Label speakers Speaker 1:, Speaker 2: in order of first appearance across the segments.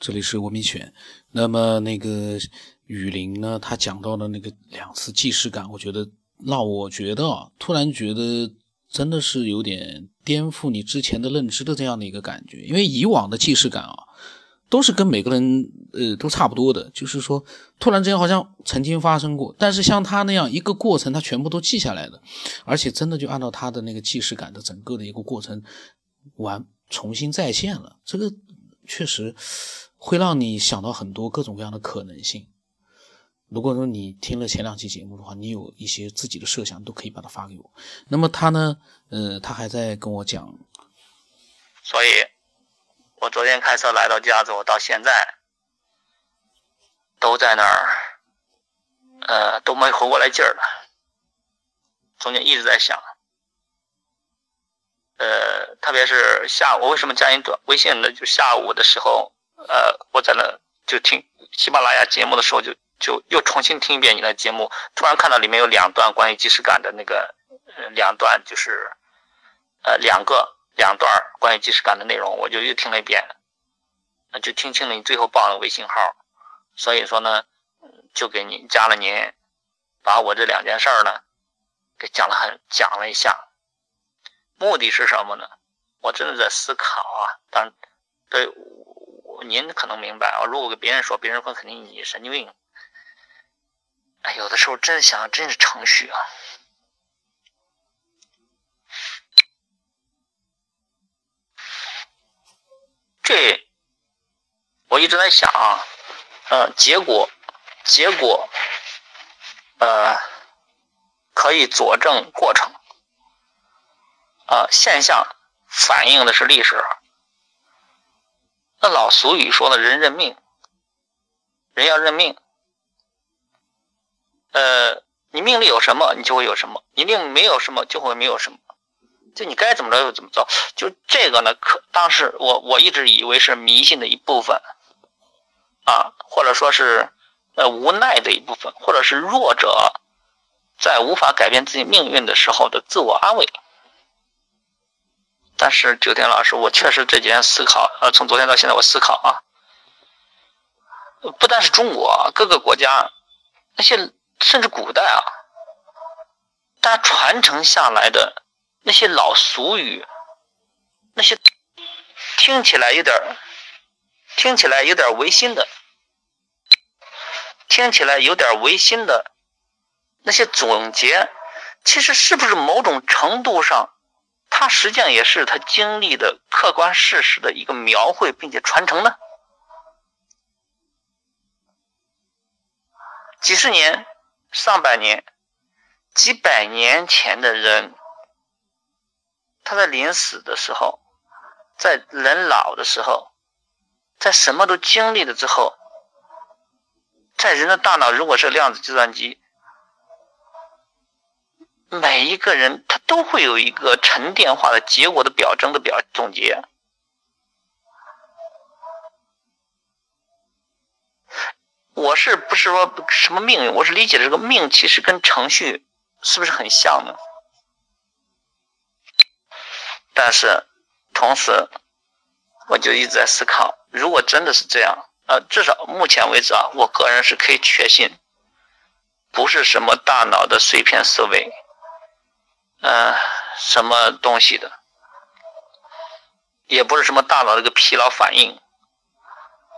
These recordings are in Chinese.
Speaker 1: 这里是文明犬。那么那个雨林呢，他讲到的那个两次既视感，我觉得让我觉得啊，突然觉得真的是有点颠覆你之前的认知的这样的一个感觉。因为以往的既视感啊，都是跟每个人呃都差不多的，就是说突然之间好像曾经发生过，但是像他那样一个过程，他全部都记下来的，而且真的就按照他的那个既视感的整个的一个过程完重新再现了，这个确实。会让你想到很多各种各样的可能性。如果说你听了前两期节目的话，你有一些自己的设想，都可以把它发给我。那么他呢，呃，他还在跟我讲，
Speaker 2: 所以，我昨天开车来到家之后，到现在都在那儿，呃，都没回过来劲儿了。中间一直在想，呃，特别是下午，我为什么加你短微信呢？就下午的时候。呃，我在那就听喜马拉雅节目的时候，就就又重新听一遍你的节目，突然看到里面有两段关于即视感的那个，呃，两段就是呃两个两段关于即视感的内容，我就又听了一遍，那就听清了你最后报的微信号，所以说呢，就给你加了您，把我这两件事儿呢给讲了很讲了一下，目的是什么呢？我真的在思考啊，当对。您可能明白啊，如果给别人说，别人会肯定你神经病。哎，有的时候真想，真是程序啊。这我一直在想啊，呃，结果，结果，呃，可以佐证过程，啊，现象反映的是历史。那老俗语说的“人认命”，人要认命。呃，你命里有什么，你就会有什么；你命没有什么，就会没有什么。就你该怎么着就怎么着。就这个呢，可当时我我一直以为是迷信的一部分，啊，或者说是呃无奈的一部分，或者是弱者在无法改变自己命运的时候的自我安慰。但是九天老师，我确实这几天思考，呃，从昨天到现在我思考啊，不单是中国，各个国家那些甚至古代啊，大家传承下来的那些老俗语，那些听起来有点听起来有点违心的，听起来有点违心的那些总结，其实是不是某种程度上？它实际上也是他经历的客观事实的一个描绘，并且传承呢。几十年、上百年、几百年前的人，他在临死的时候，在人老的时候，在什么都经历了之后，在人的大脑如果是量子计算机。每一个人他都会有一个沉淀化的结果的表征的表总结。我是不是说什么命运？我是理解这个命其实跟程序是不是很像呢？但是同时，我就一直在思考，如果真的是这样，呃，至少目前为止啊，我个人是可以确信，不是什么大脑的碎片思维。呃，什么东西的，也不是什么大脑的一个疲劳反应，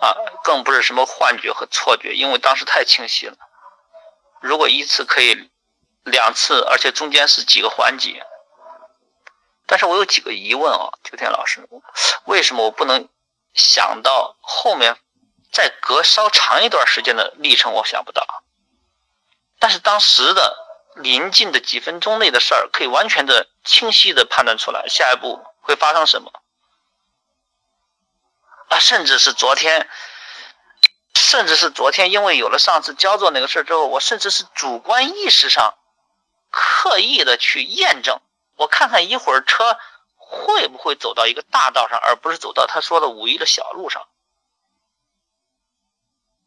Speaker 2: 啊，更不是什么幻觉和错觉，因为当时太清晰了。如果一次可以，两次，而且中间是几个环节，但是我有几个疑问啊，秋天老师，为什么我不能想到后面再隔稍长一段时间的历程？我想不到，但是当时的。临近的几分钟内的事儿，可以完全的清晰的判断出来下一步会发生什么啊，甚至是昨天，甚至是昨天，因为有了上次焦作那个事儿之后，我甚至是主观意识上刻意的去验证，我看看一会儿车会不会走到一个大道上，而不是走到他说的五一的小路上。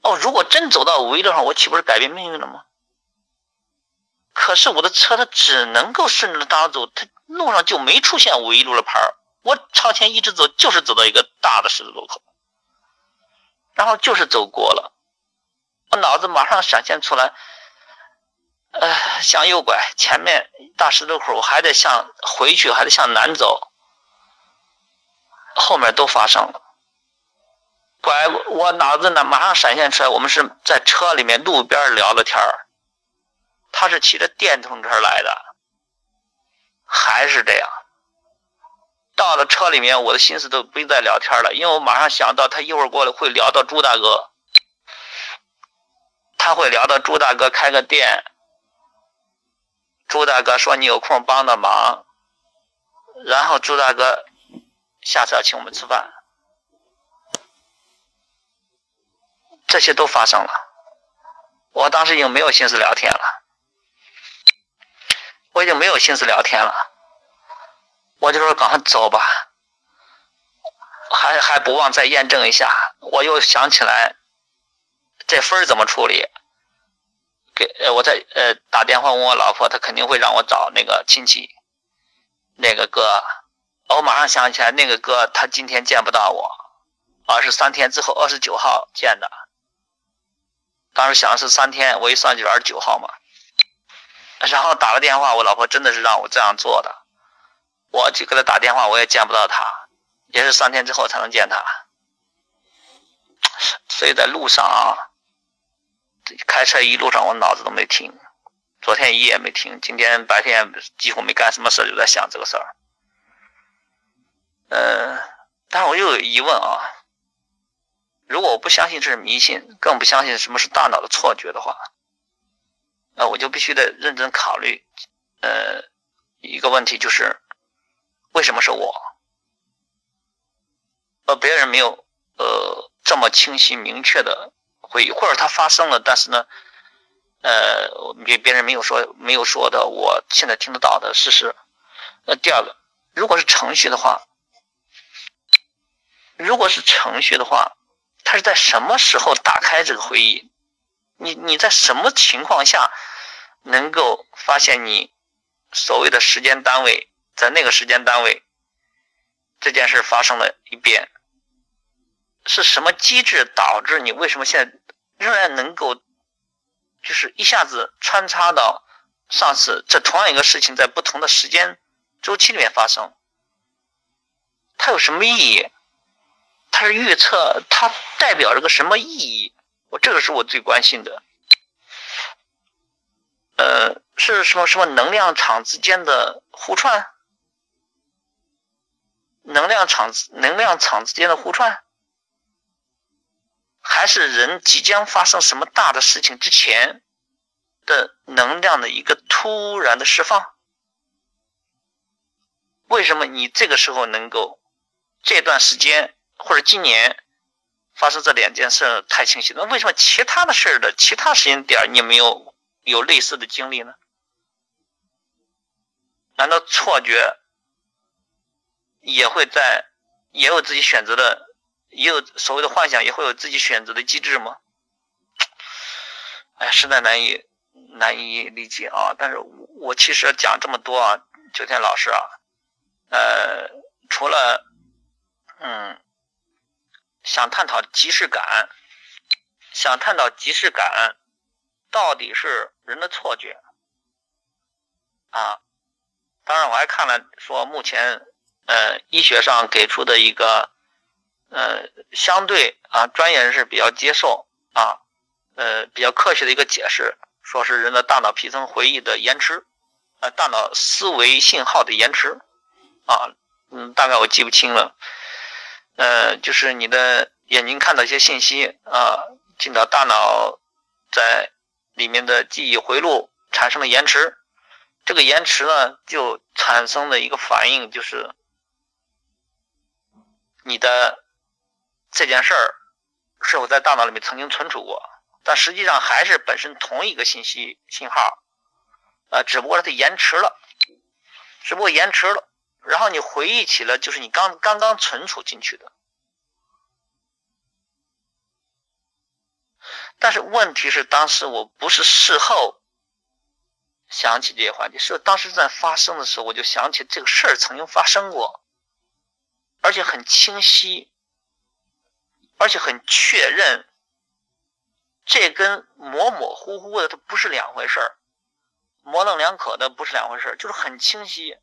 Speaker 2: 哦，如果真走到五一路上，我岂不是改变命运了吗？可是我的车它只能够顺着大道走，它路上就没出现五一路的牌儿。我朝前一直走，就是走到一个大的十字路口。然后就是走过了，我脑子马上闪现出来，呃，向右拐，前面大十字路口，我还得向回去，还得向南走，后面都发生了。拐，我脑子呢马上闪现出来，我们是在车里面路边聊的天儿，他是骑着电动车来的，还是这样。到了车里面，我的心思都不用再聊天了，因为我马上想到他一会儿过来会聊到朱大哥，他会聊到朱大哥开个店，朱大哥说你有空帮的忙，然后朱大哥下次要请我们吃饭，这些都发生了，我当时已经没有心思聊天了，我已经没有心思聊天了。我就说赶快走吧，还还不忘再验证一下。我又想起来，这分怎么处理？给呃，我再呃打电话问我老婆，她肯定会让我找那个亲戚，那个哥。我马上想起来，那个哥他今天见不到我，而是三天之后二十九号见的。当时想的是三天，我一算就是二十九号嘛。然后打了电话，我老婆真的是让我这样做的。我就给他打电话，我也见不到他，也是三天之后才能见他。所以在路上啊，开车一路上我脑子都没停，昨天一夜没停，今天白天几乎没干什么事，就在想这个事儿。嗯，但我又有疑问啊，如果我不相信这是迷信，更不相信什么是大脑的错觉的话，那我就必须得认真考虑，呃，一个问题就是。为什么是我？呃，别人没有呃这么清晰明确的回忆，或者它发生了，但是呢，呃，别别人没有说没有说的，我现在听得到的事实。那第二个，如果是程序的话，如果是程序的话，他是在什么时候打开这个会议？你你在什么情况下能够发现你所谓的时间单位？在那个时间单位，这件事发生了一遍，是什么机制导致你为什么现在仍然能够，就是一下子穿插到上次这同样一个事情在不同的时间周期里面发生？它有什么意义？它是预测，它代表着个什么意义？我这个是我最关心的。呃，是什么什么能量场之间的互串？能量场能量场之间的互串，还是人即将发生什么大的事情之前的能量的一个突然的释放？为什么你这个时候能够这段时间或者今年发生这两件事太清晰？那为什么其他的事儿的其他时间点你没有有类似的经历呢？难道错觉？也会在，也有自己选择的，也有所谓的幻想，也会有自己选择的机制吗？哎，实在难以难以理解啊！但是我其实讲这么多啊，九天老师啊，呃，除了，探讨即视感，想探讨即视感到底是人的错觉啊。当然，我还看了说目前。呃，医学上给出的一个，呃，相对啊，专业人士比较接受啊，呃，比较科学的一个解释，说是人的大脑皮层回忆的延迟，呃，大脑思维信号的延迟，啊，嗯，大概我记不清了，呃，就是你的眼睛看到一些信息啊，进到大脑，在里面的记忆回路产生了延迟，这个延迟呢，就产生了一个反应，就是。你的这件事儿是否在大脑里面曾经存储过？但实际上还是本身同一个信息信号，呃，只不过它延迟了，只不过延迟了。然后你回忆起了，就是你刚刚刚存储进去的。但是问题是，当时我不是事后想起这些环节，是当时在发生的时候，我就想起这个事儿曾经发生过。而且很清晰，而且很确认，这跟模模糊糊的它不是两回事儿，模棱两可的不是两回事儿，就是很清晰。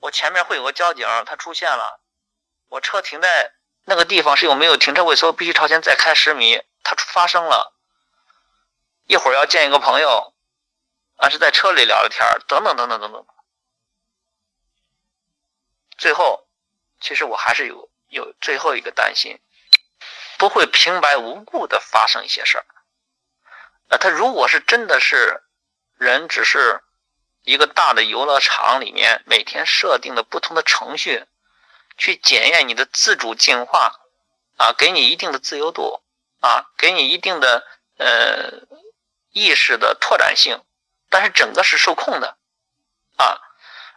Speaker 2: 我前面会有个交警，他出现了，我车停在那个地方是有没有停车位，所以必须朝前再开十米。他发生了，一会儿要见一个朋友，啊是在车里聊聊天等等等等等等。最后，其实我还是有有最后一个担心，不会平白无故的发生一些事儿。啊他如果是真的是人，只是一个大的游乐场里面每天设定的不同的程序，去检验你的自主进化，啊，给你一定的自由度，啊，给你一定的呃意识的拓展性，但是整个是受控的，啊，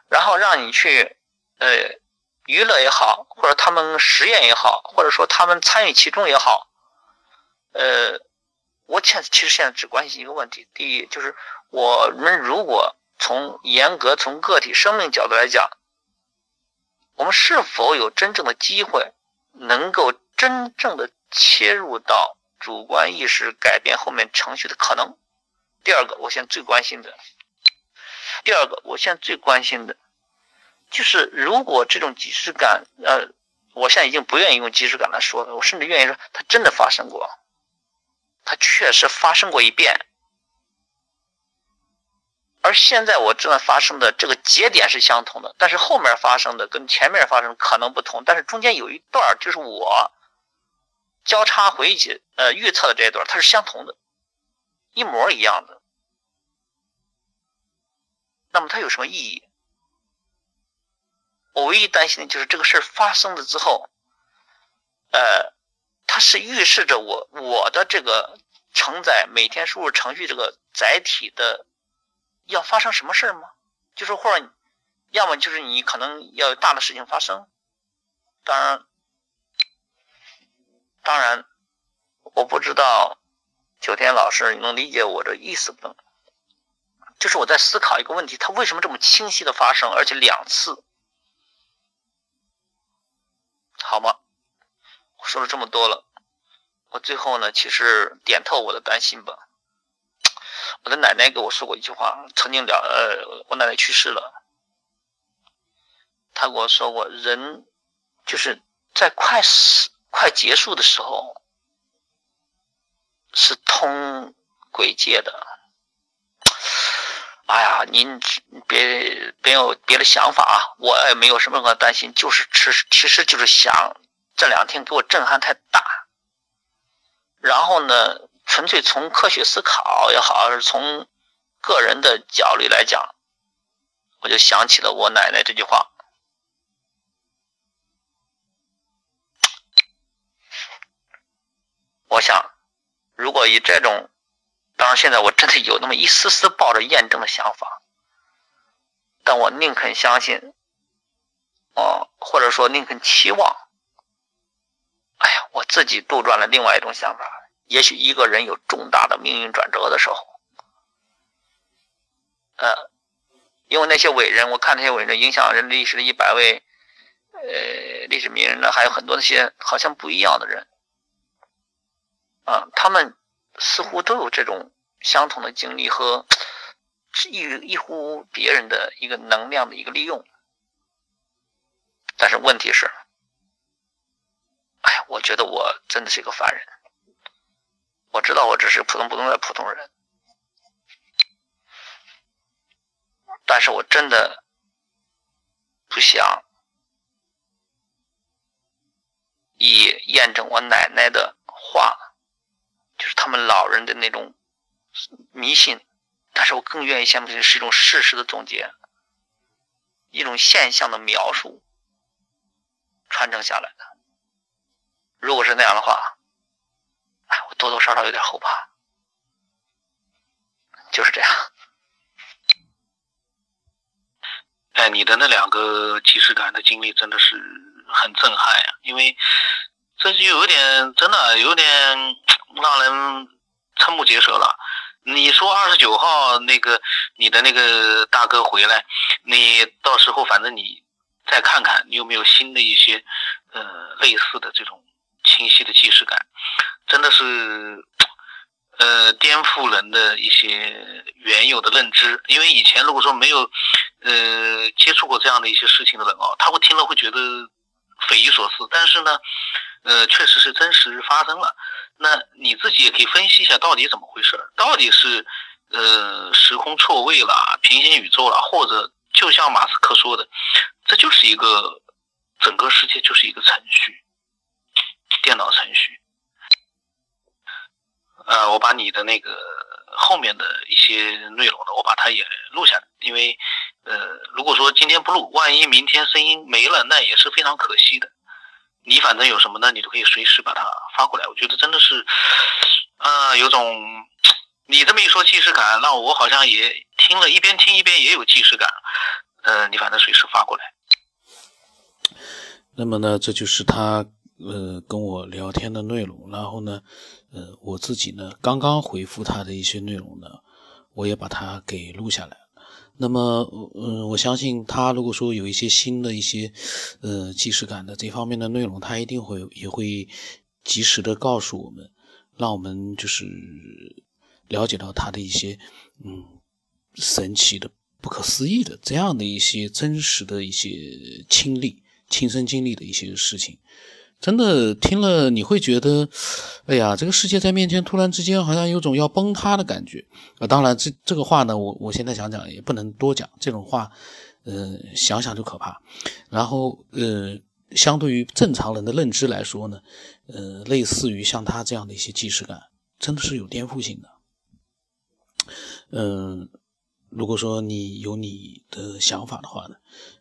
Speaker 2: 然后让你去。呃，娱乐也好，或者他们实验也好，或者说他们参与其中也好，呃，我现其实现在只关心一个问题：第一，就是我们如果从严格从个体生命角度来讲，我们是否有真正的机会能够真正的切入到主观意识改变后面程序的可能？第二个，我现在最关心的，第二个，我现在最关心的。就是如果这种即视感，呃，我现在已经不愿意用即视感来说了，我甚至愿意说它真的发生过，它确实发生过一遍，而现在我正在发生的这个节点是相同的，但是后面发生的跟前面发生可能不同，但是中间有一段就是我交叉回忆起，呃，预测的这一段它是相同的，一模一样的，那么它有什么意义？我唯一担心的就是这个事儿发生了之后，呃，它是预示着我我的这个承载每天输入程序这个载体的要发生什么事儿吗？就是或者要么就是你可能要有大的事情发生，当然，当然，我不知道九天老师能理解我这意思不能？就是我在思考一个问题，它为什么这么清晰的发生，而且两次？好吗？我说了这么多了，我最后呢，其实点透我的担心吧。我的奶奶给我说过一句话，曾经聊，呃，我奶奶去世了，她跟我说过，人就是在快死、快结束的时候，是通鬼界的。哎呀，您别别有别的想法啊！我也没有什么可担心，就是其实其实就是想这两天给我震撼太大。然后呢，纯粹从科学思考也好，还是从个人的角度来讲，我就想起了我奶奶这句话。我想，如果以这种。当然，现在我真的有那么一丝丝抱着验证的想法，但我宁肯相信，哦，或者说宁肯期望。哎呀，我自己杜撰了另外一种想法：也许一个人有重大的命运转折的时候，呃，因为那些伟人，我看那些伟人影响人类历史的一百位，呃，历史名人呢，还有很多那些好像不一样的人，啊，他们。似乎都有这种相同的经历和异异乎别人的一个能量的一个利用，但是问题是，哎，我觉得我真的是一个凡人。我知道我只是普通普通的普通人，但是我真的不想以验证我奶奶的话。就是他们老人的那种迷信，但是我更愿意相信是一种事实的总结，一种现象的描述，传承下来的。如果是那样的话，哎，我多多少少有点后怕。就是这样。
Speaker 1: 哎，你的那两个即视感的经历真的是很震撼呀，因为这就有点真的有点。让人瞠目结舌了。你说二十九号那个你的那个大哥回来，你到时候反正你再看看，你有没有新的一些呃类似的这种
Speaker 3: 清晰的既视感，真的是呃颠覆人的一些原有的认知。因为以前如果说没有呃接触过这样的一些事情的人哦，他会听了会觉得匪夷所思。但是呢，呃，确实是真实发生了。那你自己也可以分析一下到底怎么回事到底是呃时空错位了、平行宇宙了，或者就像马斯克说的，这就是一个整个世界就是一个程序。电脑程序，呃，我把你的那个后面的一些内容呢，我把它也录下来，因为，呃，如果说今天不录，万一明天声音没了，那也是非常可惜的。你反正有什么呢，你都可以随时把它发过来。我觉得真的是，啊，有种你这么一说既视感，那我好像也听了一边听一边也有既视感。呃，你反正随时发过来。
Speaker 1: 那么呢，这就是他。呃，跟我聊天的内容，然后呢，呃，我自己呢，刚刚回复他的一些内容呢，我也把它给录下来。那么，嗯，我相信他如果说有一些新的一些，呃，即时感的这方面的内容，他一定会也会及时的告诉我们，让我们就是了解到他的一些，嗯，神奇的、不可思议的这样的一些真实的一些亲历、亲身经历的一些事情。真的听了你会觉得，哎呀，这个世界在面前突然之间好像有种要崩塌的感觉啊！当然，这这个话呢，我我现在想讲也不能多讲，这种话，呃，想想就可怕。然后，呃，相对于正常人的认知来说呢，呃，类似于像他这样的一些即视感，真的是有颠覆性的。嗯，如果说你有你的想法的话呢，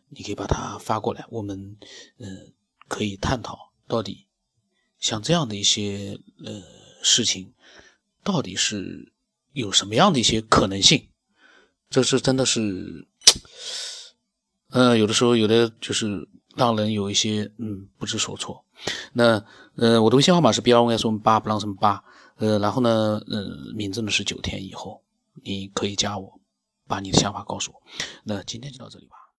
Speaker 1: 你可以把它发过来，我们嗯可以探讨。到底像这样的一些呃事情，到底是有什么样的一些可能性？这是真的是，呃，有的时候有的就是让人有一些嗯不知所措。那呃，我的微信号码是 B 二 Y 什么八不让什么八，呃，然后呢，呃，名字呢是九天以后，你可以加我，把你的想法告诉我。那今天就到这里吧。